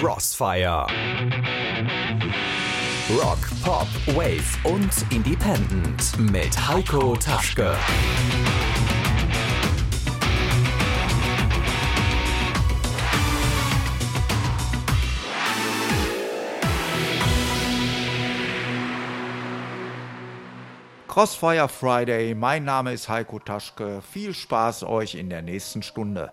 Crossfire. Rock, Pop, Wave und Independent mit Heiko Taschke. Crossfire Friday, mein Name ist Heiko Taschke. Viel Spaß euch in der nächsten Stunde.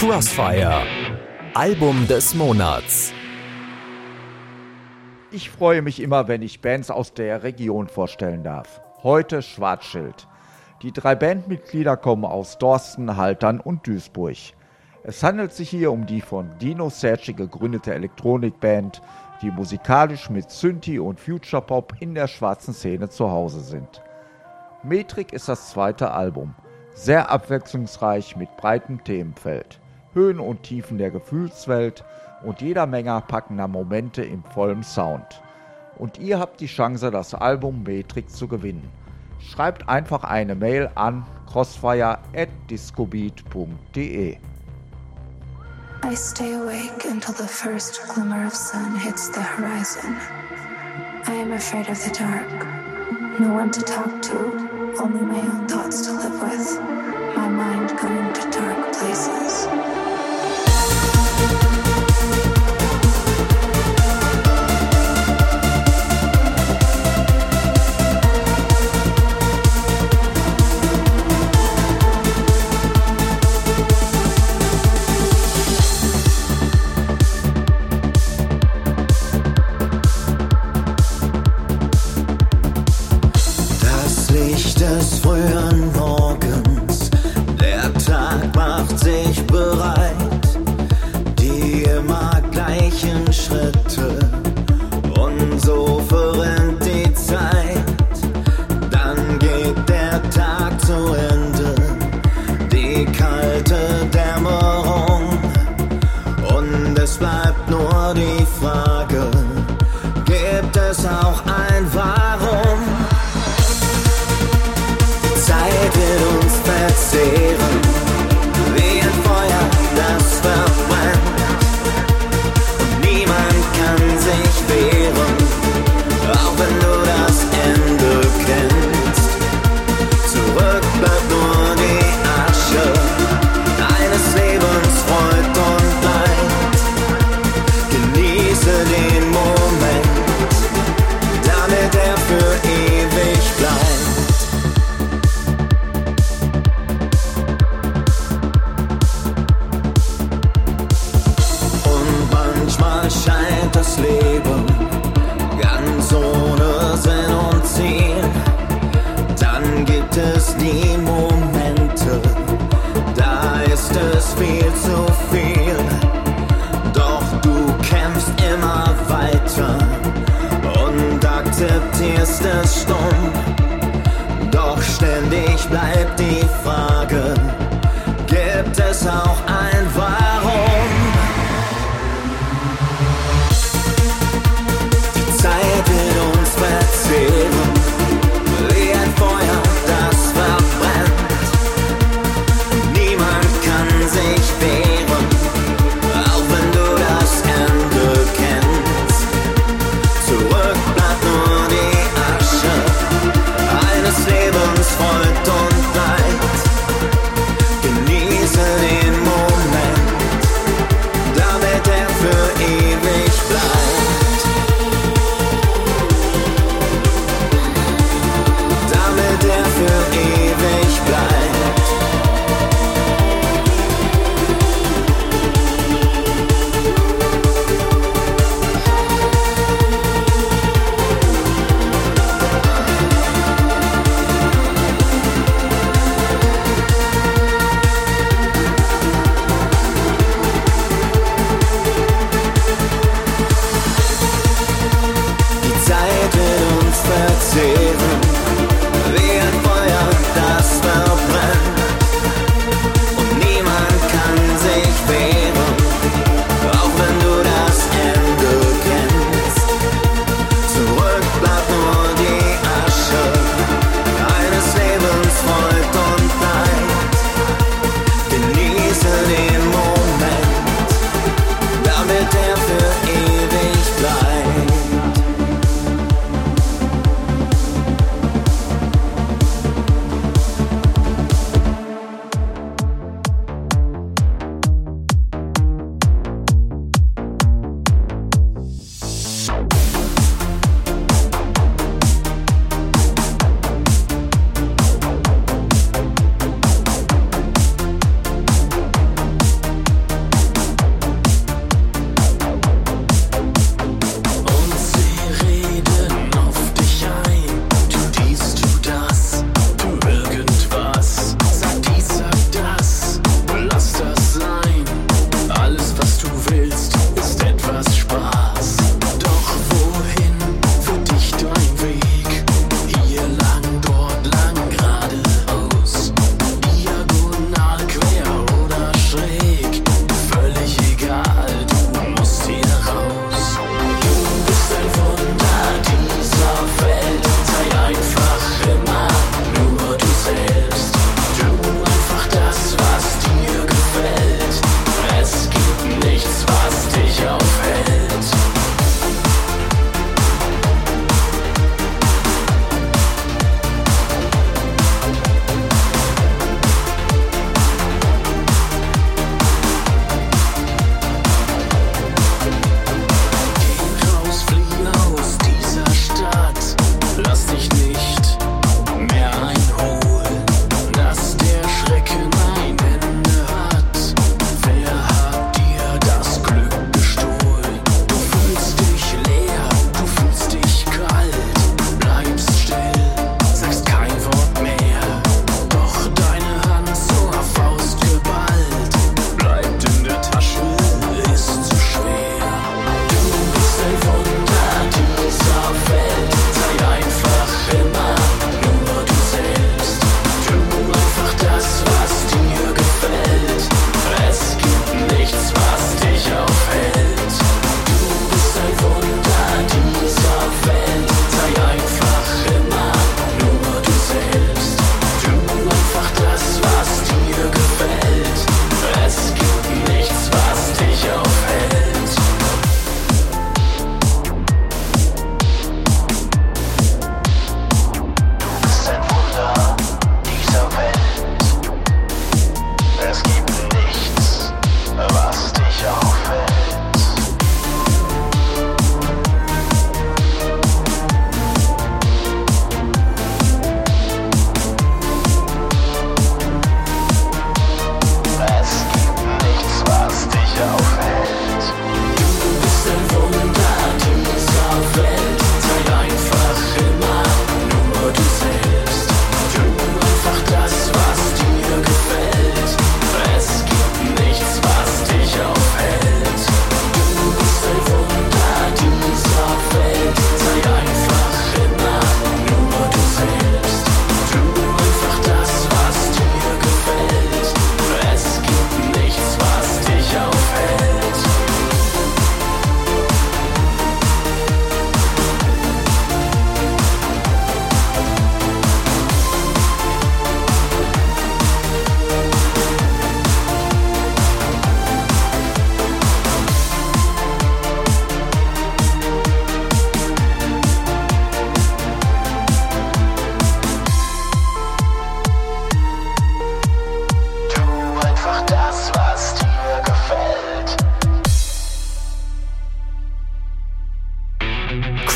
Crossfire. Album des Monats. Ich freue mich immer, wenn ich Bands aus der Region vorstellen darf. Heute Schwarzschild. Die drei Bandmitglieder kommen aus Dorsten, Haltern und Duisburg. Es handelt sich hier um die von Dino Serci gegründete Elektronikband, die musikalisch mit Synthi und Future Pop in der schwarzen Szene zu Hause sind. Metrik ist das zweite Album, sehr abwechslungsreich mit breitem Themenfeld. Höhen und Tiefen der Gefühlswelt und jeder Menge packender Momente im vollen Sound. Und ihr habt die Chance, das Album Matrix zu gewinnen. Schreibt einfach eine Mail an crossfire@discobeat.de. I stay awake until the first glimmer of sun hits the horizon. I am afraid of the dark. No one to talk to, only my own thoughts to live with. My mind going to dark places.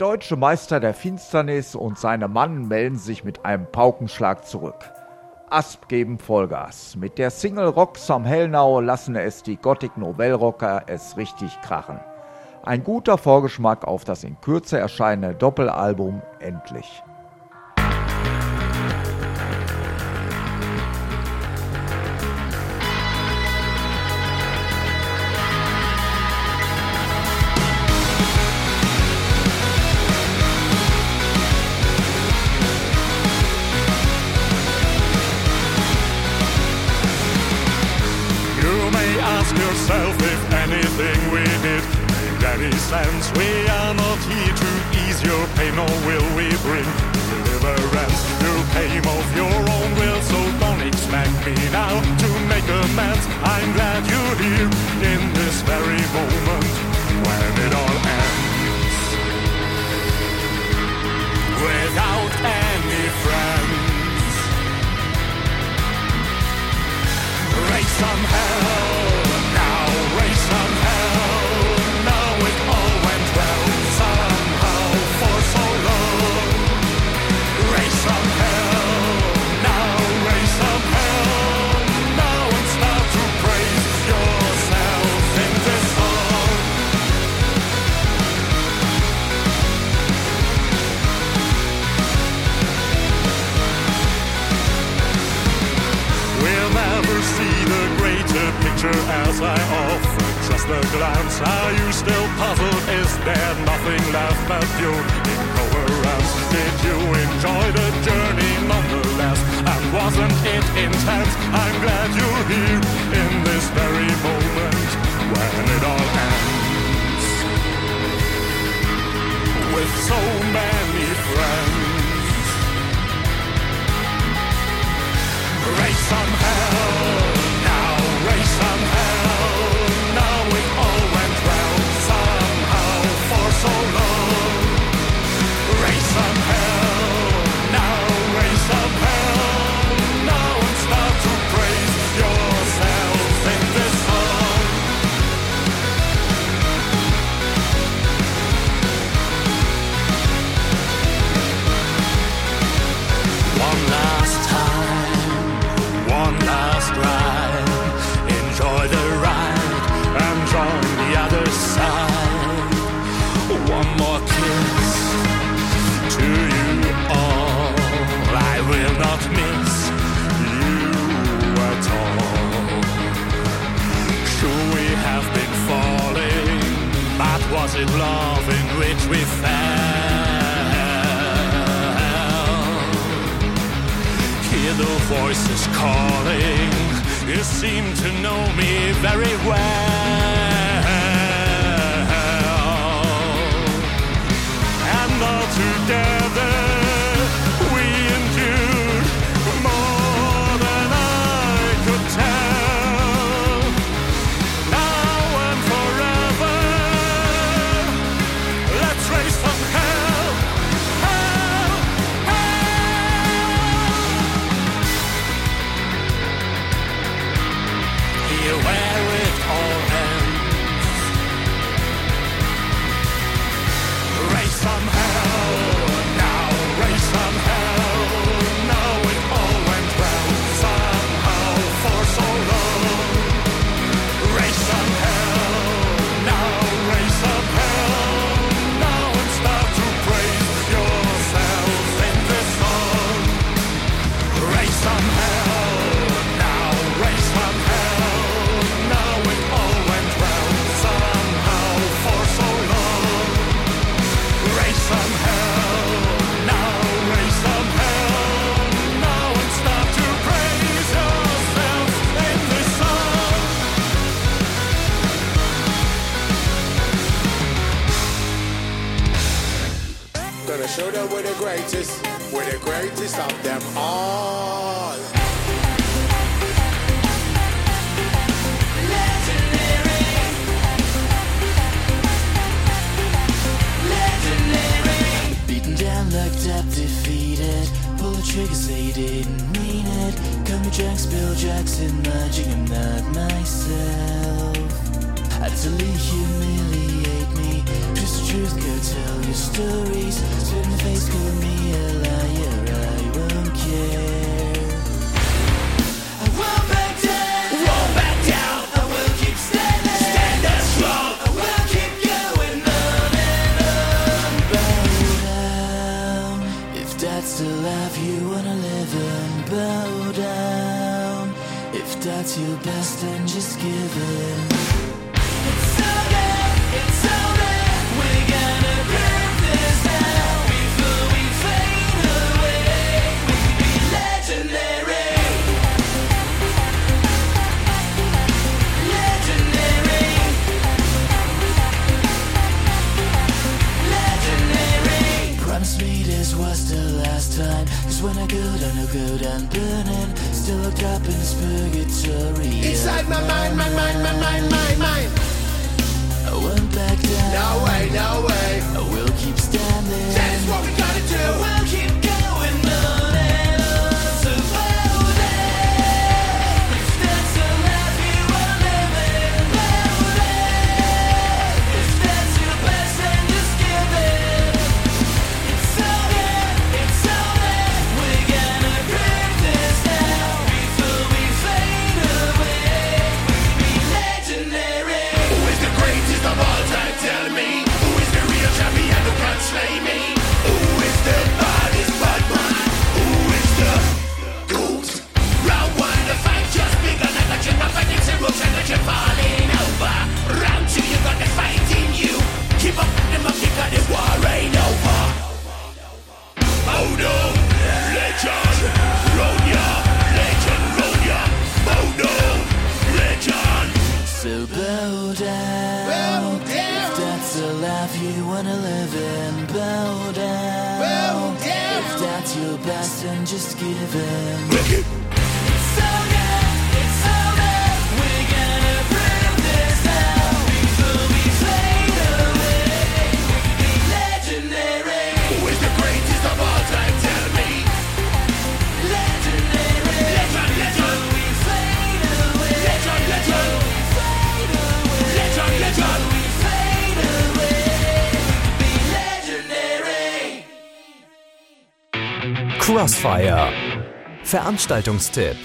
Deutsche Meister der Finsternis und seine Mann melden sich mit einem Paukenschlag zurück. Asp geben Vollgas. Mit der Single Rocks am Hellnau lassen es die Gothic Novellrocker es richtig krachen. Ein guter Vorgeschmack auf das in Kürze erscheinende Doppelalbum Endlich. Yourself if anything we did made any sense. We are not here to ease your pain, nor will we bring deliverance. You came of your own will, so don't expect me now to make amends. I'm glad you're here in this very moment when it all ends. Without any friends. Raise some hell Are you still puzzled? Is there nothing left but pure incoherence? Did you enjoy the journey nonetheless? And wasn't it intense? I'm glad you're here in this very moment when it all ends. With so many friends. Raise some hell now, raise some hell. But love in which we fell? hear the voices calling. You seem to know me very well. And all together greatest, we're the greatest of them all. Legendary. Legendary. Beaten down, up, defeated. Pull the trigger, say you didn't mean it. Call me Bill Jackson, merging, I'm not myself. Utterly humiliated truth, go tell your stories. Spit in face, call me a liar, I won't care. I won't back down, won't back down. I will keep standing, standing strong. I will keep going on and on. Bow down, if that's the life you wanna live in. Bow down, if that's your best, then just give in. Cause when I go down, I'll go down burning. Still locked up in this purgatory. Inside my mind, my mind, my mind, my mind. I won't back down. No way, no way. I will keep standing. That's what we gotta do. We'll keep Veranstaltungstipp.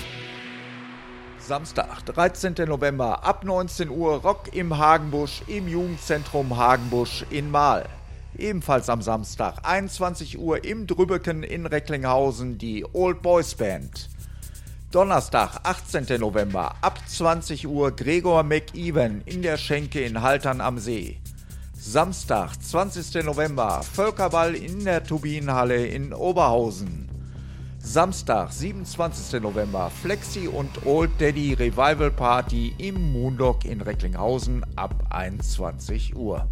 Samstag, 13. November, ab 19 Uhr Rock im Hagenbusch im Jugendzentrum Hagenbusch in Mahl. Ebenfalls am Samstag, 21 Uhr im Drübbeken in Recklinghausen die Old Boys Band. Donnerstag, 18. November, ab 20 Uhr Gregor McEwen in der Schenke in Haltern am See. Samstag, 20. November, Völkerball in der Turbinenhalle in Oberhausen. Samstag, 27. November, Flexi und Old Daddy Revival Party im Moondog in Recklinghausen ab 21 Uhr.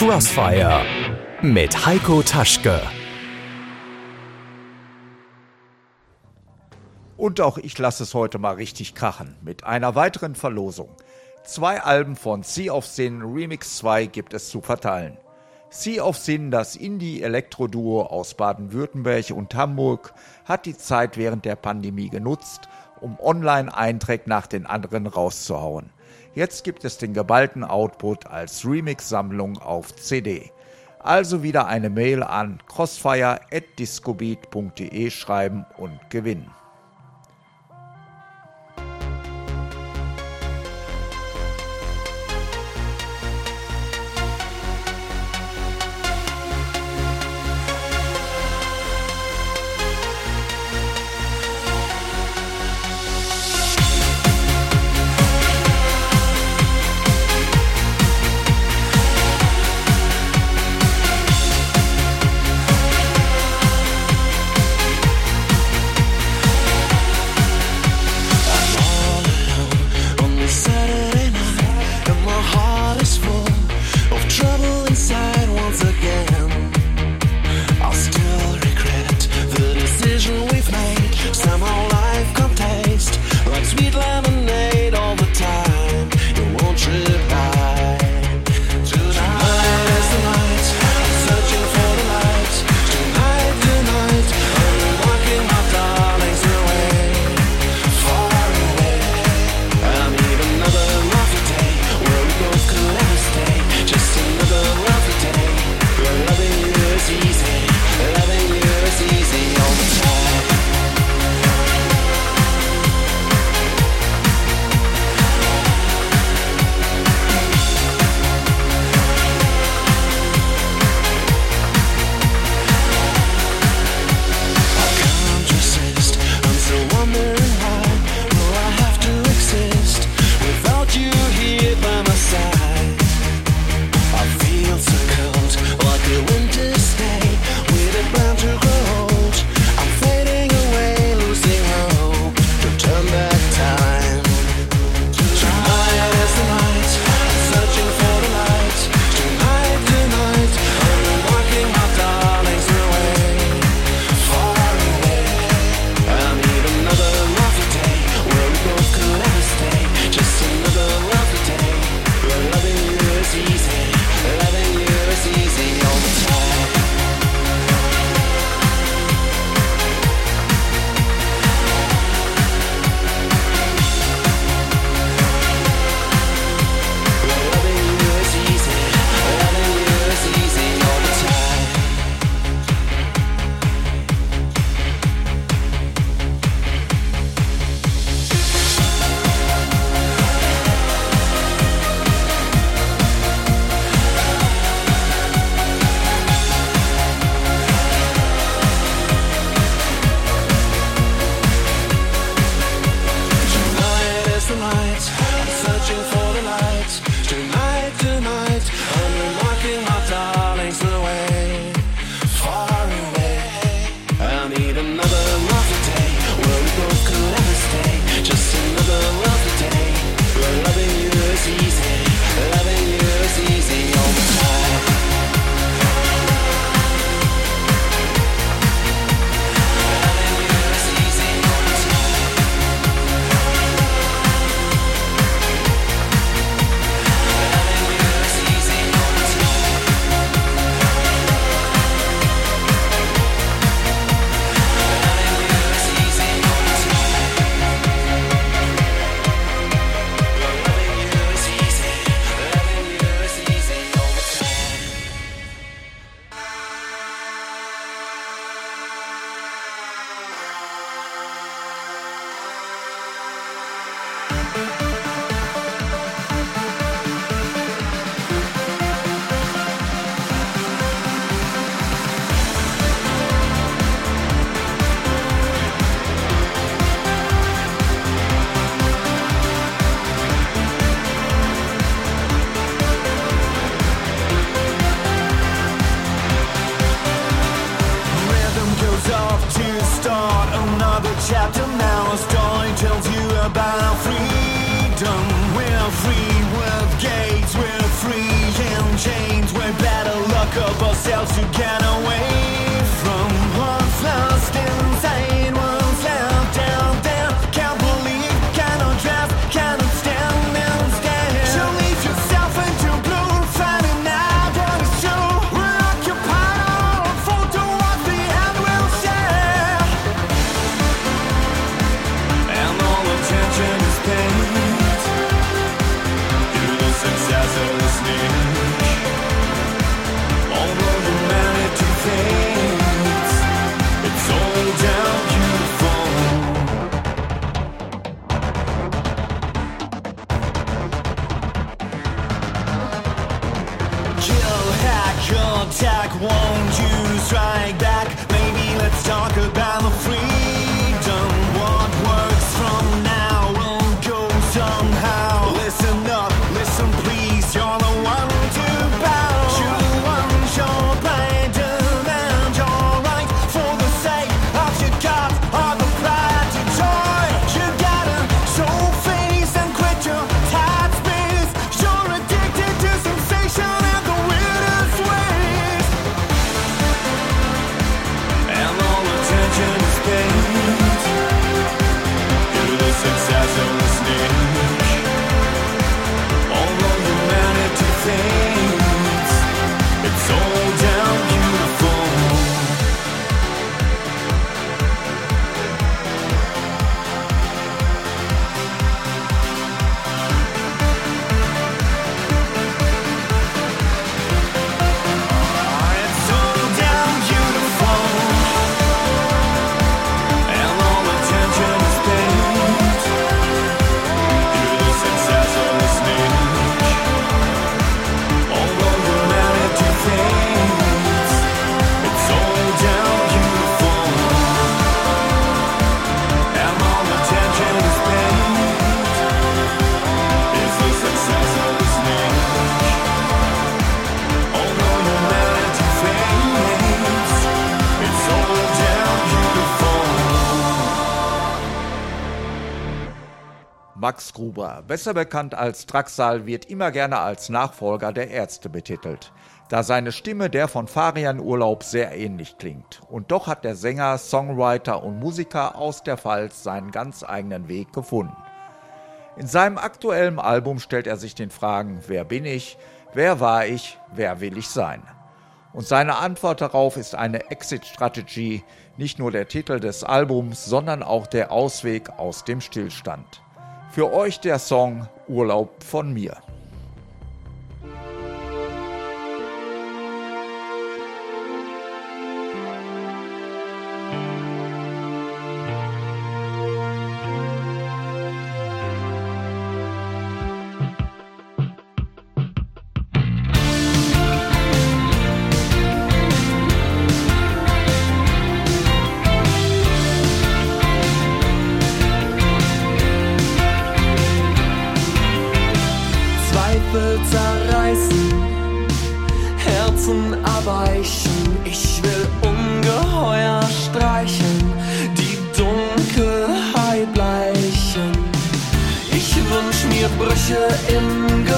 Crossfire mit Heiko Taschke. Und auch ich lasse es heute mal richtig krachen mit einer weiteren Verlosung. Zwei Alben von Sea of Sin Remix 2 gibt es zu verteilen. Sea of Sin, das Indie-Elektro-Duo aus Baden-Württemberg und Hamburg, hat die Zeit während der Pandemie genutzt, um Online-Einträge nach den anderen rauszuhauen. Jetzt gibt es den geballten Output als Remix-Sammlung auf CD. Also wieder eine Mail an crossfire.discobeat.de schreiben und gewinnen. Gruber, besser bekannt als Draxal, wird immer gerne als Nachfolger der Ärzte betitelt, da seine Stimme der von Farian Urlaub sehr ähnlich klingt. Und doch hat der Sänger, Songwriter und Musiker aus der Pfalz seinen ganz eigenen Weg gefunden. In seinem aktuellen Album stellt er sich den Fragen, wer bin ich, wer war ich, wer will ich sein? Und seine Antwort darauf ist eine Exit-Strategie, nicht nur der Titel des Albums, sondern auch der Ausweg aus dem Stillstand. Für euch der Song Urlaub von mir. Herzen erweichen. Ich will ungeheuer streichen, die Dunkelheit bleichen. Ich wünsch mir Brüche im Gefüge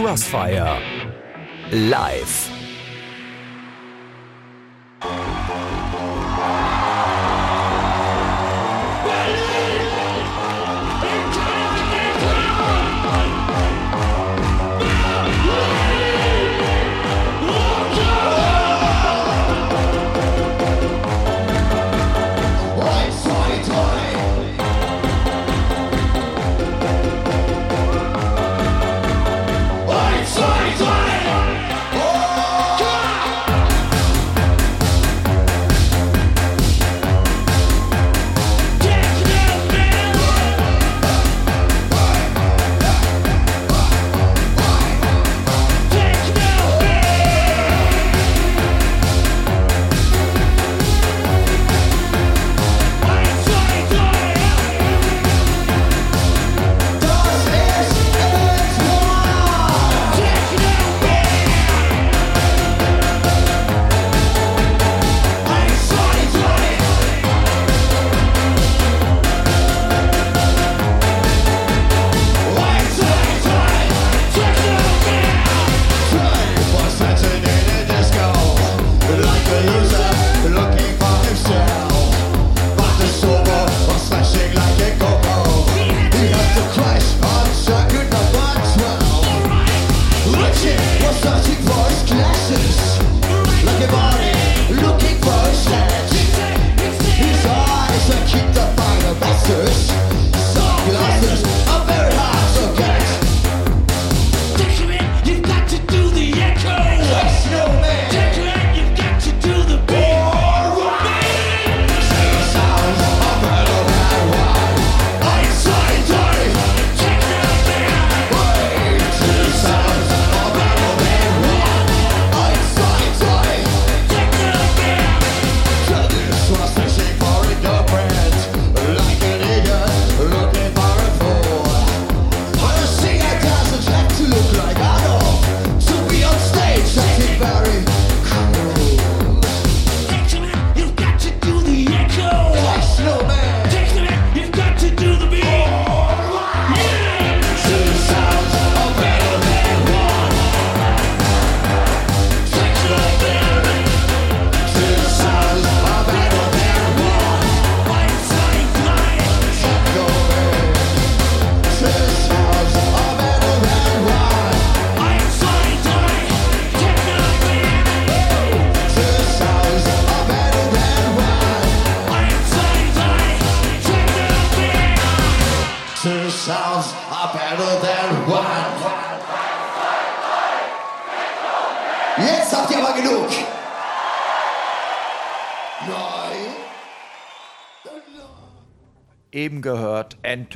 Crossfire. Live.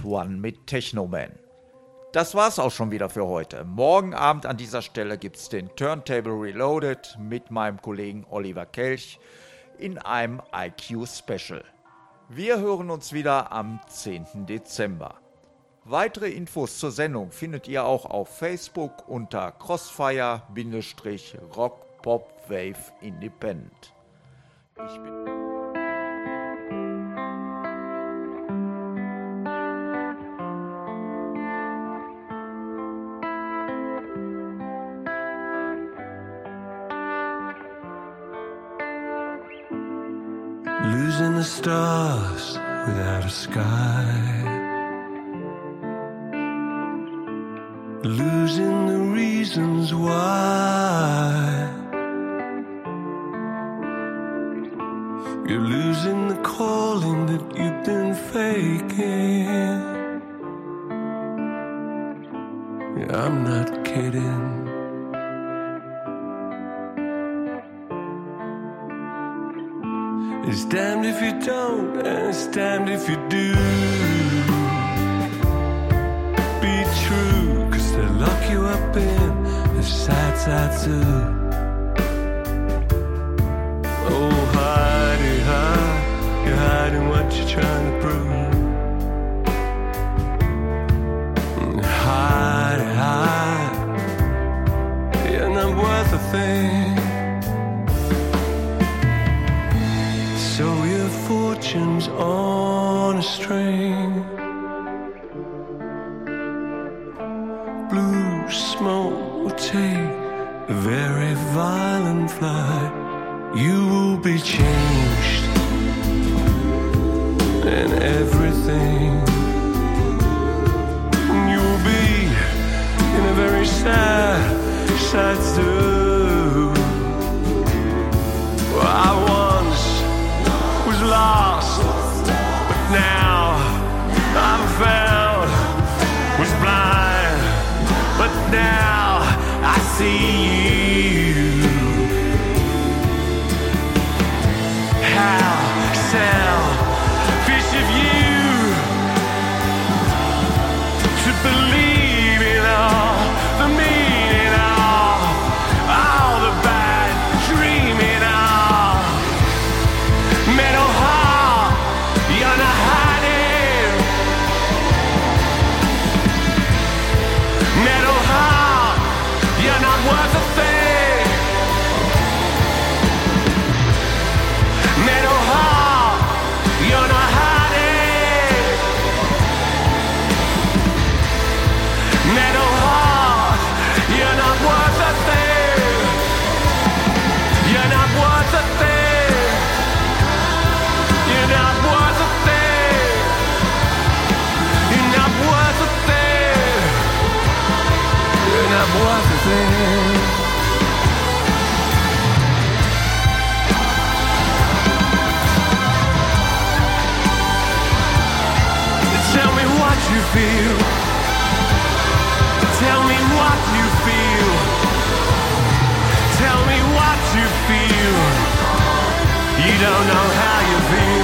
One mit Technoman. Das war's auch schon wieder für heute. Morgen Abend an dieser Stelle gibt's den Turntable Reloaded mit meinem Kollegen Oliver Kelch in einem IQ Special. Wir hören uns wieder am 10. Dezember. Weitere Infos zur Sendung findet ihr auch auf Facebook unter Crossfire-Rock Pop Wave Independent. Ich bin stars without a sky. Losing the reasons why. You're losing the calling that you've been faking. I'm not kidding. don't, understand if you do. Be true, cause they lock you up in the sad, side zoo. see feel. Tell me what you feel. Tell me what you feel. You don't know how you feel.